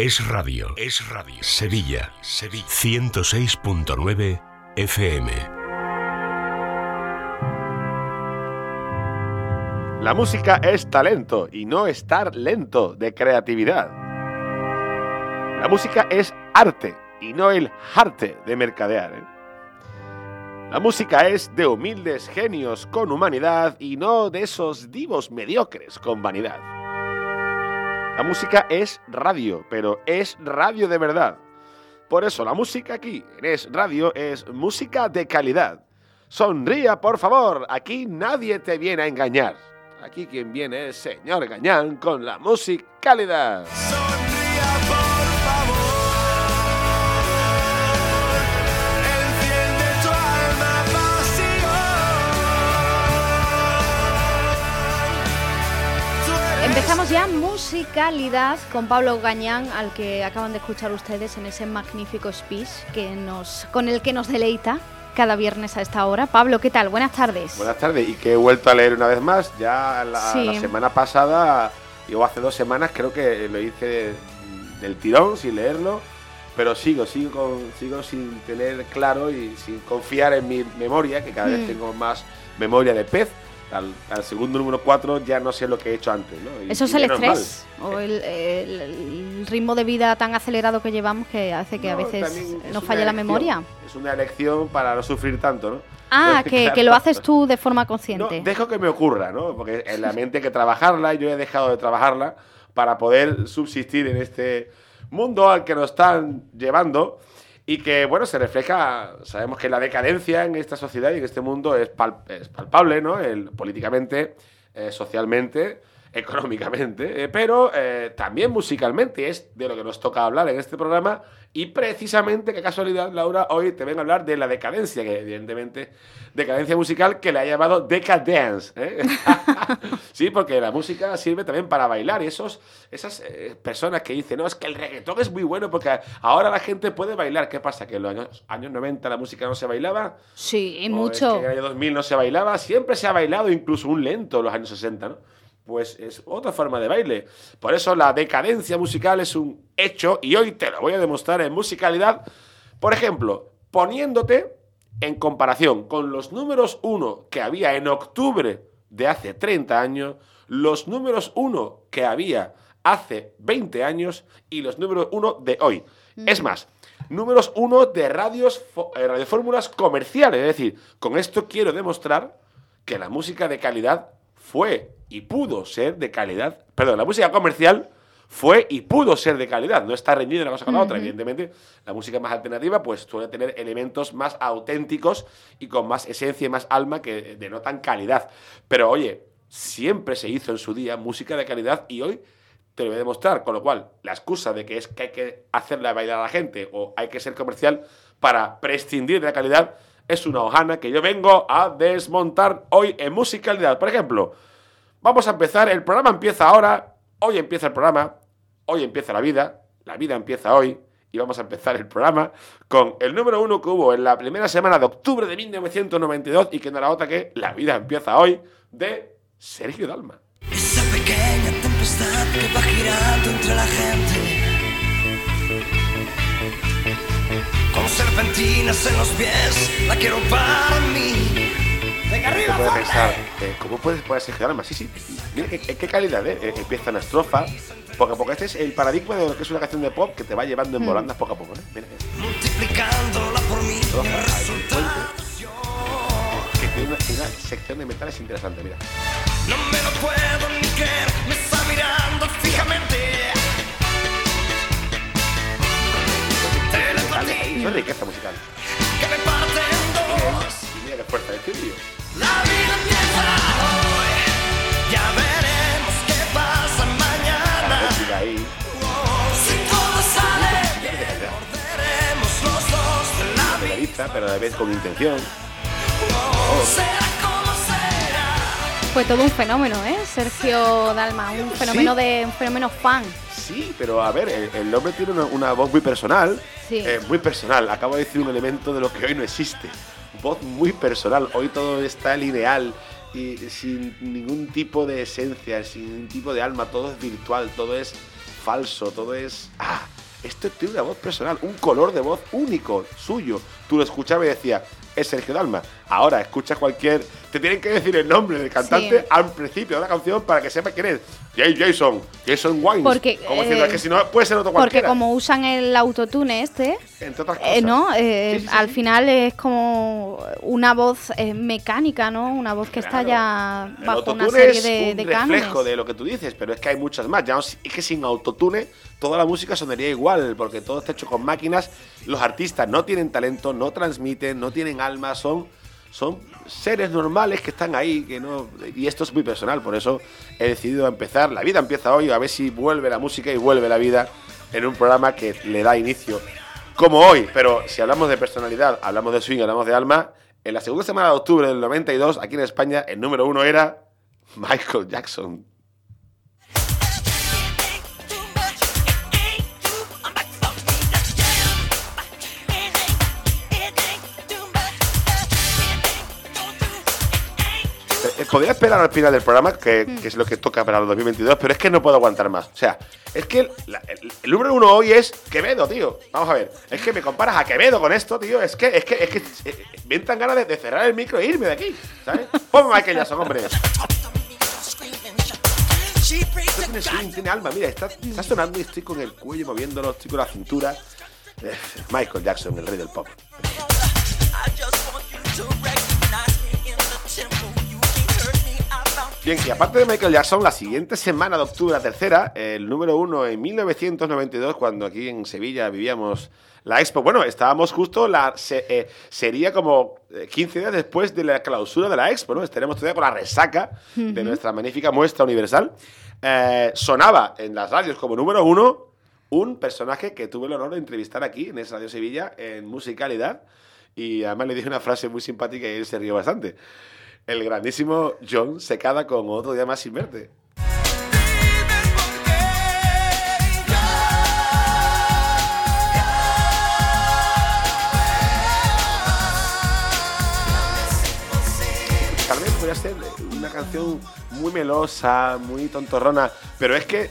Es radio, es radio. Sevilla, Sevilla. 106.9 FM. La música es talento y no estar lento de creatividad. La música es arte y no el arte de mercadear. ¿eh? La música es de humildes genios con humanidad y no de esos divos mediocres con vanidad. La música es radio, pero es radio de verdad. Por eso la música aquí en Es Radio es música de calidad. Sonría, por favor, aquí nadie te viene a engañar. Aquí quien viene es señor Gañán con la musicalidad. Empezamos ya musicalidad con Pablo Gañán, al que acaban de escuchar ustedes en ese magnífico speech que nos, con el que nos deleita cada viernes a esta hora. Pablo, ¿qué tal? Buenas tardes. Buenas tardes, y que he vuelto a leer una vez más. Ya la, Sí. la semana pasada, o hace dos semanas, creo que lo hice del tirón, sin leerlo. Pero sigo, sigo, con- sigo sin tener claro y sin confiar en mi memoria, que cada Mm. vez tengo más memoria de pez. Al, al segundo número 4 ya no sé lo que he hecho antes. ¿no? Y- Eso es el mal. estrés o el, el- el ritmo de vida tan acelerado que llevamos que hace que a No, veces también es nos falle la elección, memoria. Es una elección para no sufrir tanto, ¿no? Ah, que, claro. que lo haces tú de forma No, consciente. dejo que me ocurra, ¿no? Porque en la mente hay que trabajarla y yo he dejado de trabajarla para poder subsistir en este mundo al que nos están llevando y que, bueno, se refleja, sabemos que la decadencia en esta sociedad y en este mundo es, es palpable, ¿no? El, políticamente, eh, socialmente, económicamente, eh, pero eh, también musicalmente es de lo que nos toca hablar en este programa y precisamente, qué casualidad, Laura, hoy te vengo a hablar de la decadencia, que evidentemente, decadencia musical que le ha llamado Decadence. ¿eh? sí, porque la música sirve también para bailar y esos, esas eh, personas que dicen, no, es que el reggaetón es muy bueno porque ahora la gente puede bailar. ¿Qué pasa? ¿Que en los años, años 90 la música no se bailaba? Sí, ¿O es mucho. que en el año 2000 no se bailaba, siempre se ha bailado, incluso un lento en los años 60, ¿no? Pues es otra forma de baile. Por eso la decadencia musical es un hecho y hoy te lo voy a demostrar en musicalidad. Por ejemplo, poniéndote en comparación con los números 1 que había en octubre de hace 30 años, los números 1 que había hace 20 años y los números 1 de hoy. Es más, números 1 de radios, eh, radiofórmulas comerciales. Es decir, con esto quiero demostrar que la música de calidad fue y pudo ser de calidad. Perdón, la música comercial fue y pudo ser de calidad. No está reñida una cosa con la otra. Evidentemente, la música más alternativa pues suele tener elementos más auténticos y con más esencia y más alma que denotan calidad. Pero oye, siempre se hizo en su día música de calidad y hoy te lo voy a demostrar. Con lo cual, la excusa de que es que hay que hacerle bailar a la gente o hay que ser comercial para prescindir de la calidad es una hojana que yo vengo a desmontar hoy en musicalidad. Por ejemplo, vamos a empezar. El programa empieza ahora. Hoy empieza el programa. Hoy empieza la vida. La vida empieza hoy. Y vamos a empezar el programa con el número uno que hubo en la primera semana de octubre de 1992 y que no era otra que La vida empieza hoy de Sergio Dalma. Esa pequeña tempestad que va girando entre la gente. Serpentinas en los pies, la quiero para mí. Venga Te arriba, puede fuerte. pensar, eh, ¿cómo puedes poner Sergio Dalma? Sí, sí. Mira qué, qué calidad, ¿eh? Eh, Empieza una estrofa. Poco a poco. Este es el paradigma de lo que es una canción de pop que te va llevando en volandas poco a poco, ¿eh? Mira, Multiplicándola por mí. que tiene una, una sección de metales interesante, mira. No me lo puedo ni creer, me está mirando fijamente. Eso es riqueza musical. Que me parten dos. Y mira qué fuerza de tío. La vida empieza hoy. Ya veremos qué pasa mañana. La música ahí. Si todo sale bien, los dos de la vida. Pero a la vez con intención. Oh. Será fue todo un fenómeno, ¿eh? Sergio Dalma, un fenómeno ¿Sí? de un fenómeno fan. Sí, pero a ver, el, el hombre tiene una, una voz muy personal. Sí. eh, muy personal. Acabo de decir un elemento de lo que hoy no existe. Voz muy personal. Hoy todo está lineal y sin ningún tipo de esencia, sin ningún tipo de alma. Todo es virtual, todo es falso, todo es. ¡Ah! Esto tiene una voz personal, un color de voz único, suyo. Tú lo escuchabas y decías, es Sergio Dalma. Ahora escuchas cualquier. Te tienen que decir el nombre del cantante Sí. al principio de la canción para que sepas quién es. Jay Jason, Jason Wines. Porque, Como diciendo, eh, es que si no, puede ser otro Porque cualquiera. como usan el autotune este, Entre otras cosas. eh, ¿no? Eh, Sí, sí, sí, al final es como una voz eh, mecánica, ¿no? Una voz que está Claro. ya El bajo una serie es de, un de reflejo cánones. de lo que tú dices, pero es que hay muchas más. Ya no- es que sin autotune toda la música sonaría igual, porque todo está hecho con máquinas. Los artistas no tienen talento, no transmiten, no tienen alma, son, son seres normales que están ahí, que no. Y esto es muy personal, por eso he decidido empezar. La vida empieza hoy, a ver si vuelve la música y vuelve la vida en un programa que le da inicio como hoy. Pero si hablamos de personalidad, hablamos de swing, hablamos de alma. En la segunda semana de octubre del 92, aquí en España, el número uno era Michael Jackson. Podría esperar al final del programa, que, que es lo que toca para el 2022, pero es que no puedo aguantar más. O sea, es que el, la- el- el número uno hoy es Quevedo, tío. Vamos a ver. Es que me comparas a Quevedo con esto, tío. Es que, es que, es que eh, me entran ganas de, de cerrar el micro e irme de aquí, ¿sabes? Ponme Michael Jackson, hombre. Esto tiene swing, tiene alma. Mira, está, está sonando y estoy con el cuello moviéndolo, estoy con la cintura. Eh, Michael Jackson, el rey del pop. Bien, y aparte de Michael Jackson, la siguiente semana de octubre, la tercera, el número uno en 1992, cuando aquí en Sevilla vivíamos la expo. Bueno, estábamos justo, la se- eh, sería como eh, 15 días después de la clausura de la expo, ¿no? Estaremos todavía con la resaca de nuestra magnífica muestra universal. Eh, sonaba en las radios como número uno un personaje que tuve el honor de entrevistar aquí en esa Radio Sevilla en musicalidad. Y además le dije una frase muy simpática y él se rió bastante. El grandísimo John se cada con otro día más sin verte. Tal vez podría ser una canción muy melosa, muy tontorrona, pero es que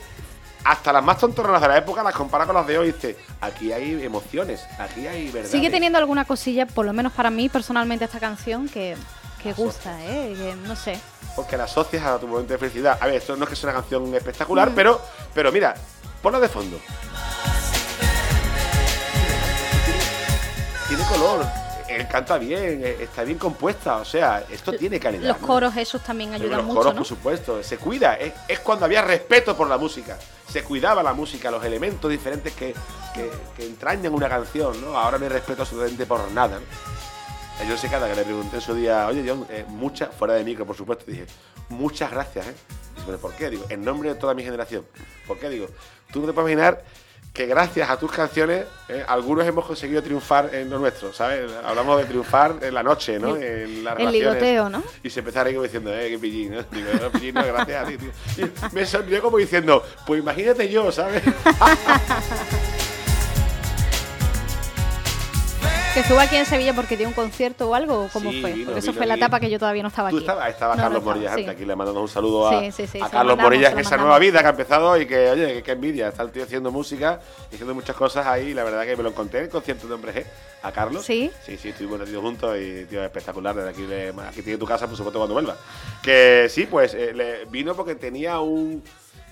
hasta las más tontorronas de la época las compara con las de hoy y dice, aquí hay emociones, aquí hay verdad. Sigue teniendo alguna cosilla, por lo menos para mí personalmente, esta canción que, que gusta, ¿eh? Que no sé. Porque la asocias a tu momento de felicidad. A ver, esto no es que sea una canción espectacular, pero, pero mira, ponla de fondo. Tiene color, él canta bien, eh, está bien compuesta, o sea, esto tiene calidad. Los ¿no? coros esos también ayudan los mucho, coros, ¿no? por supuesto, se cuida. Es, es cuando había respeto por la música. Se cuidaba la música, los elementos diferentes que, que, que entrañan una canción, ¿no? Ahora no hay respeto absolutamente por nada, ¿no? A John Secada, que le pregunté en su día, oye John, eh, muchas, fuera de micro, por supuesto, dije, muchas gracias, ¿eh? Y dice, "¿Pero ¿por qué? Digo, en nombre de toda mi generación. ¿Por qué? Digo, tú no te puedes imaginar que gracias a tus canciones, eh, algunos hemos conseguido triunfar en lo nuestro, ¿sabes? Hablamos de triunfar en la noche, ¿no? En las El ligoteo, ¿no? Y se empezó a reír como diciendo, eh, qué pillín, ¿no? Digo, no, pillín, no, gracias a ti, tío. Y me sonrió como diciendo, pues imagínate yo, ¿sabes? Que estuvo aquí en Sevilla porque dio un concierto o algo, ¿o ¿cómo Sí, fue? vino, porque eso fue la etapa que yo todavía no estaba Tú aquí. estaba No, no Carlos estaba, Morillas sí. aquí le mandamos un saludo a, Sí, Carlos mandamos, Morillas lo esa nueva vida que ha empezado y que, oye, que, que envidia, está el tío haciendo música y haciendo muchas cosas ahí, la verdad que me lo encontré en el concierto de Hombre G, a Carlos. ¿Sí? Sí, sí, estuvimos metidos juntos y, tío, espectacular, desde aquí, le- aquí tiene tu casa, por supuesto, cuando vuelva. Que sí, pues, eh, le vino porque tenía un...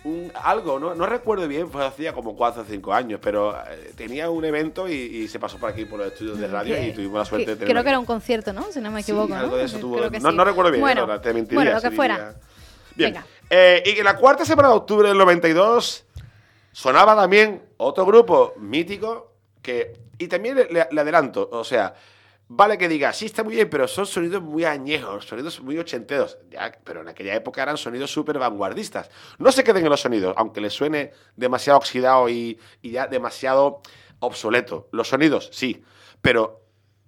un- algo, ¿no? no recuerdo bien, pues hacía como 4 o 5 años, pero eh, tenía un evento y, y se pasó por aquí por los estudios de radio y tuvimos la suerte de Creo que era un concierto, ¿no? Si no me Sí, equivoco, algo ¿no? de eso tuvo. Creo que no, sí. no recuerdo bien, Bueno, ahora te mentiría. bueno, lo que fuera. Bien. Venga. Eh, y en la cuarta semana de octubre del 92 sonaba también otro grupo mítico que. Y también le, le adelanto, o sea, vale que diga, sí está muy bien, pero son sonidos muy añejos, sonidos muy ochenteros. Pero en aquella época eran sonidos súper vanguardistas. No se queden en los sonidos, aunque les suene demasiado oxidado y, y ya demasiado obsoleto. Los sonidos, sí, pero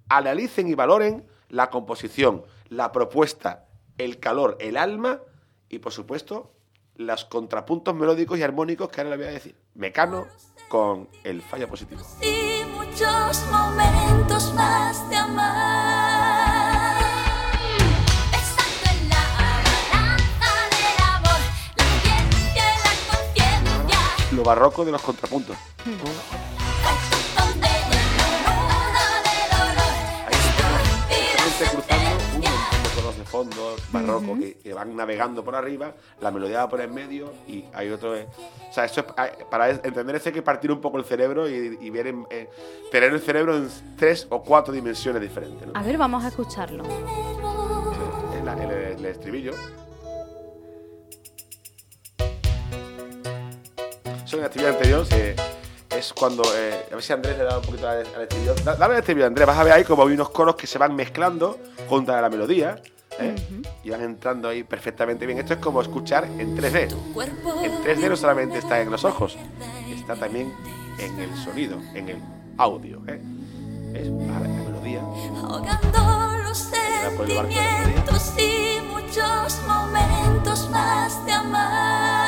analicen y valoren la composición, la propuesta, el calor, el alma y, por supuesto, los contrapuntos melódicos y armónicos que ahora le voy a decir. Mecano con el falla positivo. y muchos momentos más Lo barroco de los contrapuntos. dolor, Ahí está cruzando un montón de tonos de fondo barroco que, que van navegando por arriba, la melodía va por en medio y hay otro. eh, o sea, esto es, hay- para entender esto hay que partir un poco el cerebro y, y ver en- eh, tener el cerebro en tres o cuatro dimensiones diferentes. ¿no? A ver, vamos a escucharlo. El, el- el estribillo. Eso en el estribillo anterior se- es cuando. eh, a ver si Andrés le da un poquito al, estribillo. Da- Dale al estribillo, Andrés. Vas a ver ahí como hay unos coros que se van mezclando junto a la melodía. ¿eh? Y van entrando ahí perfectamente bien. Esto es como escuchar en 3D. cuerpo En 3D no solamente está en los ojos, está también en el sonido, en el audio. ¿eh? Es para la melodía. ahogando los la sentimientos y muchos momentos más de amar.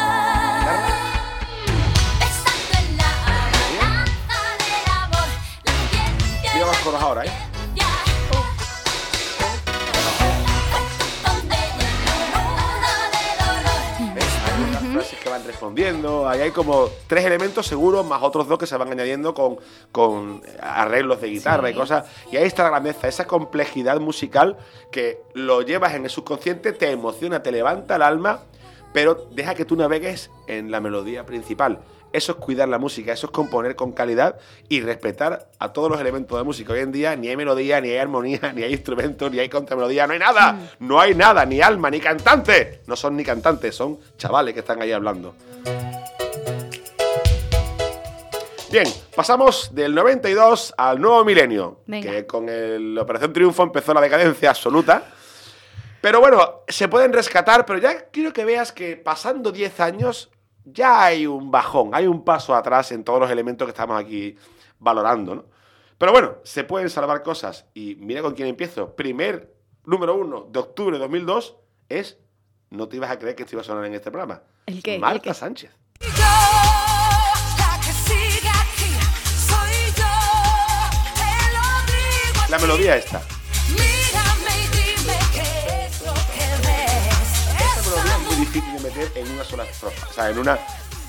Hay unas frases que van respondiendo. Ahí hay como tres elementos seguros, más otros dos que se van añadiendo con, con arreglos de guitarra Sí. y cosas. Y ahí está la grandeza, esa complejidad musical que lo llevas en el subconsciente, te emociona, te levanta el alma, pero deja que tú navegues en la melodía principal. Eso es cuidar la música, eso es componer con calidad y respetar a todos los elementos de música. Hoy en día ni hay melodía, ni hay armonía, ni hay instrumentos, ni hay contramelodía, no hay nada. No hay nada, ni alma, ni cantante. No son ni cantantes, son chavales que están ahí hablando. Bien, pasamos del 92 al nuevo milenio, Venga. que con el Operación Triunfo empezó la decadencia absoluta. Pero bueno, se pueden rescatar, pero ya quiero que veas que pasando 10 años ya hay un bajón, hay un paso atrás en todos los elementos que estamos aquí valorando, ¿no? Pero bueno, se pueden salvar cosas. Y mira con quién empiezo. Primer número uno de octubre de 2002 es, no te ibas a creer que esto iba a sonar en este programa. ¿El qué? ¿El Marta qué? Sánchez. La melodía esta. Mírame y dime qué es lo que ves. Esta melodía es muy difícil meter en una sola estrofa, o sea, en, una,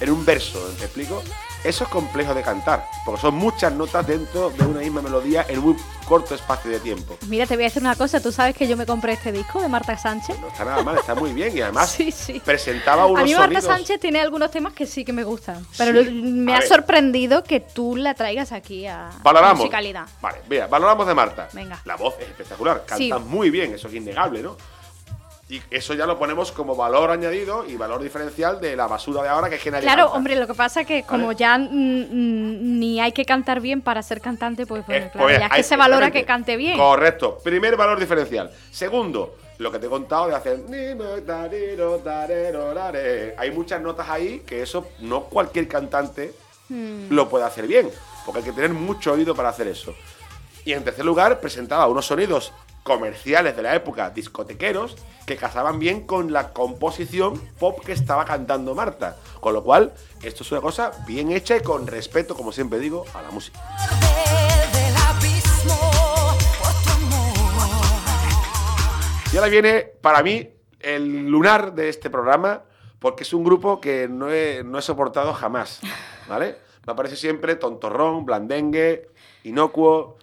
en un verso, ¿me explico? Eso es complejo de cantar, porque son muchas notas dentro de una misma melodía en muy corto espacio de tiempo. Mira, te voy a decir una cosa. ¿Tú sabes que yo me compré este disco de Marta Sánchez? No está nada mal, está muy bien y además Sí, sí. presentaba unos A mí Marta sonidos. Sánchez tiene algunos temas que sí que me gustan. Pero Sí. me A ha ver. sorprendido que tú la traigas aquí a Valoramos. musicalidad. Vale, mira, valoramos de Marta. Venga. La voz es espectacular, canta muy bien, eso es innegable, ¿no? Y eso ya lo ponemos como valor añadido y valor diferencial de la basura de ahora que es que nadie Claro, canta. hombre, lo que pasa es que como Vale. ya mm, mm, ni hay que cantar bien para ser cantante, pues bueno, Eh, claro, pues, ya es que se valora que cante bien. Correcto. Primer valor diferencial. Segundo, lo que te he contado de hacer. Hay muchas notas ahí que eso no cualquier cantante Hmm. lo puede hacer bien. Porque hay que tener mucho oído para hacer eso. Y en tercer lugar, presentaba unos sonidos comerciales de la época, discotequeros, que casaban bien con la composición pop que estaba cantando Marta. Con lo cual, esto es una cosa bien hecha y con respeto, como siempre digo, a la música. Y ahora viene, para mí, el lunar de este programa, porque es un grupo que no he, soportado jamás, ¿vale? Me parece siempre tontorrón, blandengue, inocuo,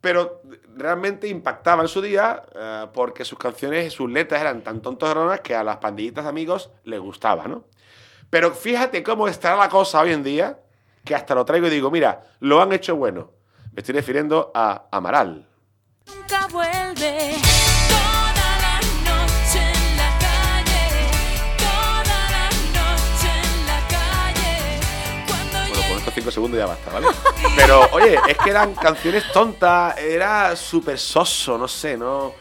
pero realmente impactaba en su día eh, porque sus canciones y sus letras eran tan tontorronas que a las pandillitas de amigos les gustaba, ¿no? Pero fíjate cómo estará la cosa hoy en día, que hasta lo traigo y digo, mira, lo han hecho bueno. Me estoy refiriendo a Amaral. Cinco segundos ya basta, ¿vale? Pero, oye, es que eran canciones tontas, era súper soso, no sé, no.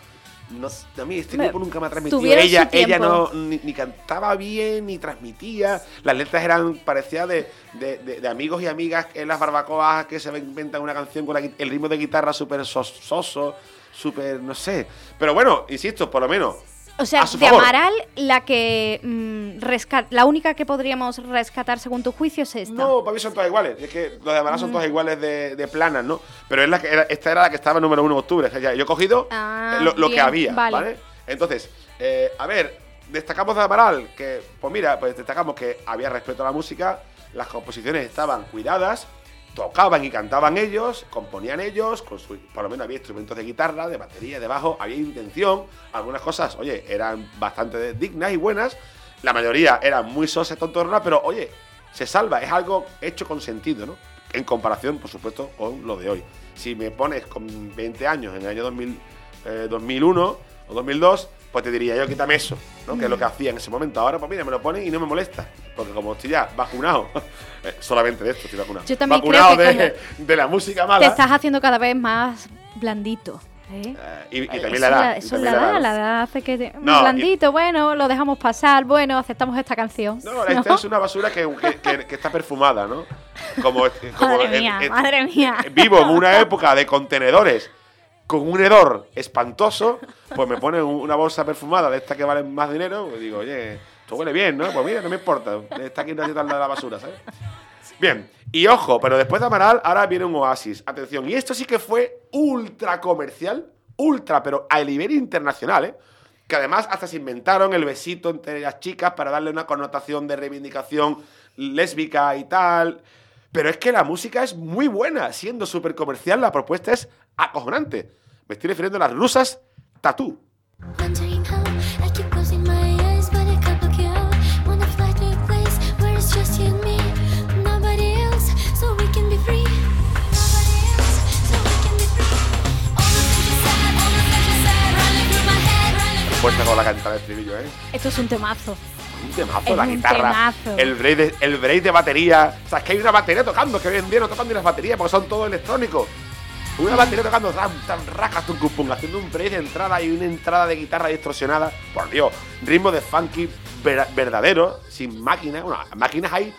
no, a mí este grupo nunca me ha transmitido. Ella, ella no ni, ni cantaba bien, ni transmitía. Las letras eran, parecía de, de- de- de amigos y amigas en las barbacoas que se inventan una canción con la el ritmo de guitarra súper soso, súper, no sé. Pero bueno, insisto, por lo menos. O sea, de favor. Amaral, la que mm, resca- la única que podríamos rescatar según tu juicio es esta. No, para mí son todas iguales. Es que los de Amaral son todas iguales de, de planas, ¿no? Pero es la que era- esta era la que estaba número uno de octubre. O sea, ya, yo he cogido Ah, eh, lo, lo que había, vale. vale. Entonces, eh, a ver, destacamos de Amaral que, pues mira, pues destacamos que había respeto a la música, las composiciones estaban cuidadas, tocaban y cantaban ellos, componían ellos, con su- por lo menos había instrumentos de guitarra, de batería, de bajo, había intención, algunas cosas, oye, eran bastante dignas y buenas, la mayoría eran muy sosas, tontorronas, pero oye, se salva, es algo hecho con sentido, ¿no? En comparación, por supuesto, con lo de hoy. Si me pones con 20 años en el año 2000, eh, 2001 o 2002, pues te diría yo, quítame eso, ¿no? Que es lo que hacía en ese momento. Ahora, pues mira, me lo ponen y no me molesta. Porque como estoy ya vacunado, eh, solamente de esto estoy vacunado. Yo también vacunado creo que de, de la música Te mala. estás haciendo cada vez más blandito. ¿eh? eh, y, y también Eso la edad. Eso la edad, la edad hace que... te- No, y- blandito, bueno, lo dejamos pasar, bueno, aceptamos esta canción. No, esta es una basura que, que- que- que está perfumada, ¿no? Como, como Madre mía, madre mía. Vivo en una época de contenedores con un hedor espantoso, pues me ponen una bolsa perfumada de esta que valen más dinero, y digo, oye, esto huele bien, ¿no? Pues mira, no me importa, está aquí una de la basura, ¿sabes? Bien, y ojo, pero después de Amaral, ahora viene un oasis. Atención, y esto sí que fue ultra comercial, ultra, pero a nivel internacional, ¿eh? Que además hasta se inventaron el besito entre las chicas para darle una connotación de reivindicación lésbica y tal. Pero es que la música es muy buena, siendo súper comercial, la propuesta es acojonante. Me estoy refiriendo a las rusas Tatú. Fuerza con la canta de estribillo, ¿eh? Esto es un temazo. Un temazo, Es la un guitarra, temazo. el break, de, el break de batería. O sea, es que hay una batería tocando, que hoy en día no tocan ni las baterías porque son todo electrónicos. Una batería tocando tan, tan racas, tum, pum, haciendo un break de entrada y una entrada de guitarra distorsionada. Por Dios, ritmo de funky ver- verdadero, sin máquinas. Bueno, máquinas hay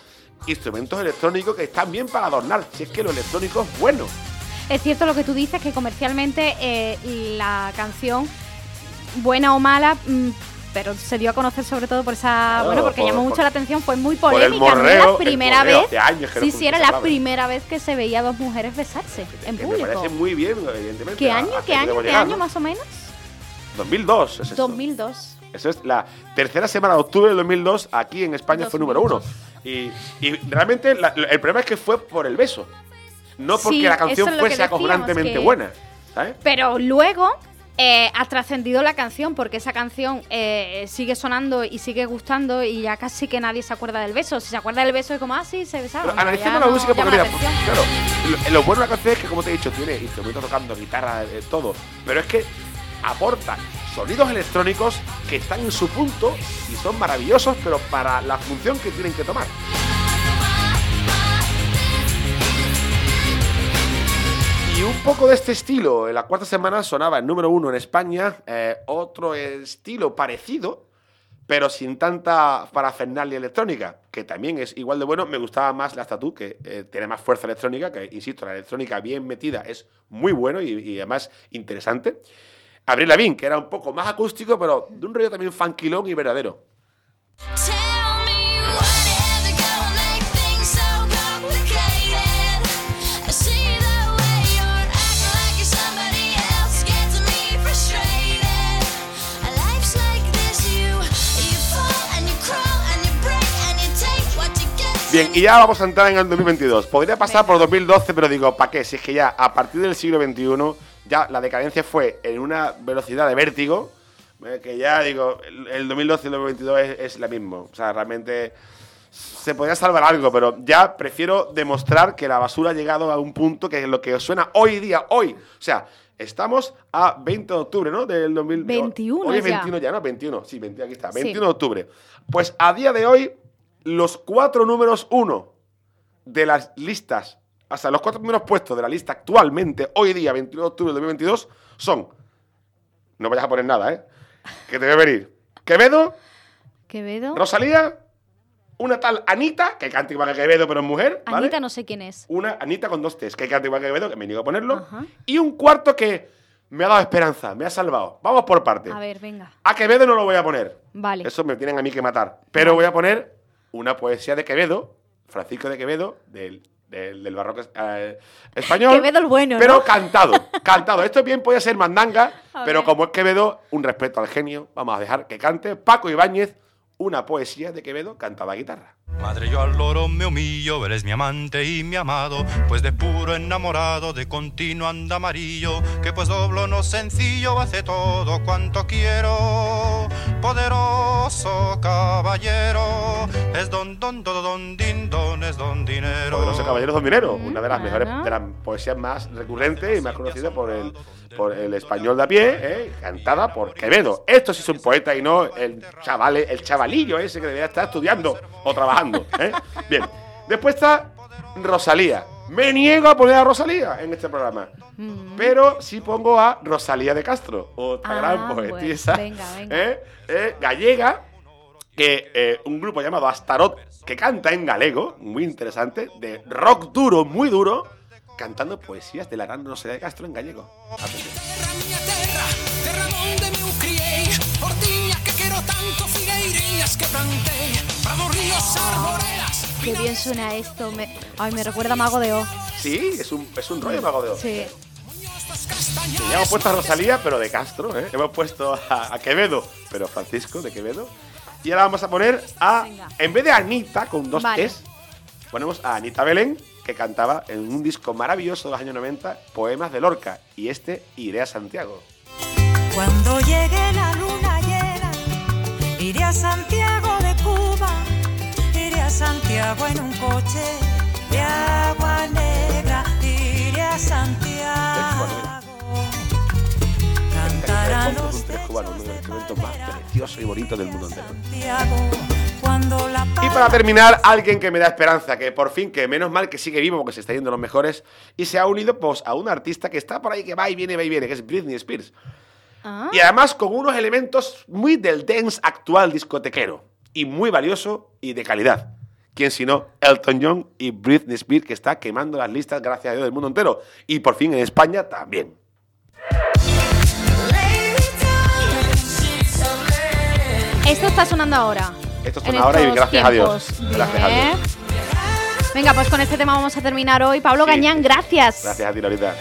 instrumentos electrónicos que están bien para adornar. Si es que lo electrónico es bueno. Es cierto lo que tú dices, que comercialmente eh, la canción, buena o mala, mm, pero se dio a conocer sobre todo por esa. Bueno, porque por- llamó por- mucho la atención, fue muy polémica. no era la primera vez. sí, sí, era esa la palabra. primera vez que se veía a dos mujeres besarse en que me público. parece muy bien, evidentemente. ¿Qué año? ¿Qué año? ¿Qué año más o menos? 2002 es esto. 2002. Eso es la tercera semana de octubre del 2002. Aquí en España fue número uno. Y, y realmente la- el problema es que fue por el beso. No porque Sí, la canción fuese acojonantemente buena. ¿Sabes? Pero luego eh, ha trascendido la canción, porque esa canción eh, sigue sonando y sigue gustando y ya casi que nadie se acuerda del beso. Si se acuerda del beso es como, ah, sí, se besaron. Analicemos la no música porque, mira, atención. claro, lo, lo bueno de la canción es que, como te he dicho, tiene instrumentos tocando, guitarra, eh, todo. Pero es que aporta sonidos electrónicos que están en su punto y son maravillosos, pero para la función que tienen que tomar. Y un poco de este estilo, en la cuarta semana sonaba el número uno en España, eh, otro estilo parecido, pero sin tanta parafernalia electrónica, que también es igual de bueno. Me gustaba más la Statue, que eh, tiene más fuerza electrónica, que insisto, la electrónica bien metida es muy bueno y, y además interesante. Abril Lavigne, que era un poco más acústico, pero de un rollo también funkilón y verdadero. Bien, y ya vamos a entrar en el 2022. Podría pasar por 2012, pero digo, ¿para qué? Si es que ya a partir del siglo XXI, ya la decadencia fue en una velocidad de vértigo, eh, que ya digo, el, el 2012 y el 2022 es, es la mismo. O sea, realmente se podría salvar algo, pero ya prefiero demostrar que la basura ha llegado a un punto que es lo que suena hoy día, hoy. O sea, estamos a 20 de octubre, ¿no? Del 2000, 21 Hoy es ya. 21 ya, ¿no? 21, sí, 21, aquí está, Sí. 21 de octubre. Pues a día de hoy, los cuatro números uno de las listas, o sea, los cuatro primeros puestos de la lista actualmente, hoy día, 21 de octubre de 2022, son No vayas a poner nada, ¿eh? Que te voy a venir. Quevedo, Quevedo. Rosalía, una tal Anita, que canta igual que Quevedo, pero es mujer. ¿vale? Anita no sé quién es. Una Anita con dos T's, que canta igual que Quevedo, que me niego a ponerlo. Ajá. Y un cuarto que me ha dado esperanza, me ha salvado. Vamos por partes. A ver, venga. A Quevedo no lo voy a poner. Vale. Eso me tienen a mí que matar. Pero voy a poner una poesía de Quevedo, Francisco de Quevedo, del, del, del barroco eh, español. Quevedo el bueno, Pero ¿no? cantado, cantado. Esto bien puede ser mandanga, A pero ver. como es Quevedo, un respeto al genio, vamos a dejar que cante Paco Ibáñez una poesía de Quevedo cantada a guitarra. Madre, yo al loro me humillo, eres mi amante y mi amado, pues de puro enamorado, de continuo anda amarillo, que pues doblo no sencillo, hace todo cuanto quiero. Poderoso caballero, es don don don don din don, es don dinero. Poderoso Caballero Don Dinero, una de las mejores, de las poesías más recurrentes y más conocidas por el, por el español de a pie, ¿eh? cantada por Quevedo. Esto sí es un poeta y no el chaval, el chavalillo ese que debería estar estudiando o trabajando. ¿Eh? Bien, después está Rosalía. Me niego a poner a Rosalía en este programa. Pero sí pongo a Rosalía de Castro, otra Ah, gran poetisa venga, venga. ¿eh? Eh, gallega, que eh, un grupo llamado Astarot, que canta en galego, muy interesante, de rock duro, muy duro, cantando poesías de la gran Rosalía de Castro en gallego. Atención. Qué bien suena esto. Me... Ay, me recuerda a Mago de O. Sí, es un, es un rollo mago de Oz. Sí. Y ya hemos puesto a Rosalía, pero de Castro, ¿eh? Hemos puesto a, a Quevedo, pero Francisco de Quevedo. Y ahora vamos a poner a, Venga. en vez de Anita con dos Vale. Es, ponemos a Anita Belén, que cantaba en un disco maravilloso de los años 90, Poemas de Lorca. Y este, Iré a Santiago. Cuando llegue la luna llena, iré a Santiago de a Santiago en un coche de agua negra, iré a Santiago. Cantarán los un tres cubano, uno de los instrumentos más preciosos y bonitos del mundo entero. Y para terminar, alguien que me da esperanza, que por fin, que menos mal que sigue vivo porque se está yendo los mejores, y se ha unido pues, a un artista que está por ahí, que va y viene, va y viene, que es Britney Spears. Ah, Y además con unos elementos muy del dance actual discotequero, y muy valioso y de calidad. ¿Quién sino Elton John y Britney Spears, que está quemando las listas, gracias a Dios, del mundo entero. Y por fin en España también. esto está sonando ahora. Esto En suena ahora y gracias a Dios. Gracias a Bien. Dios. Venga, pues con este tema vamos a terminar hoy. Pablo Sí. Gañán, gracias. Gracias a ti, Lolita.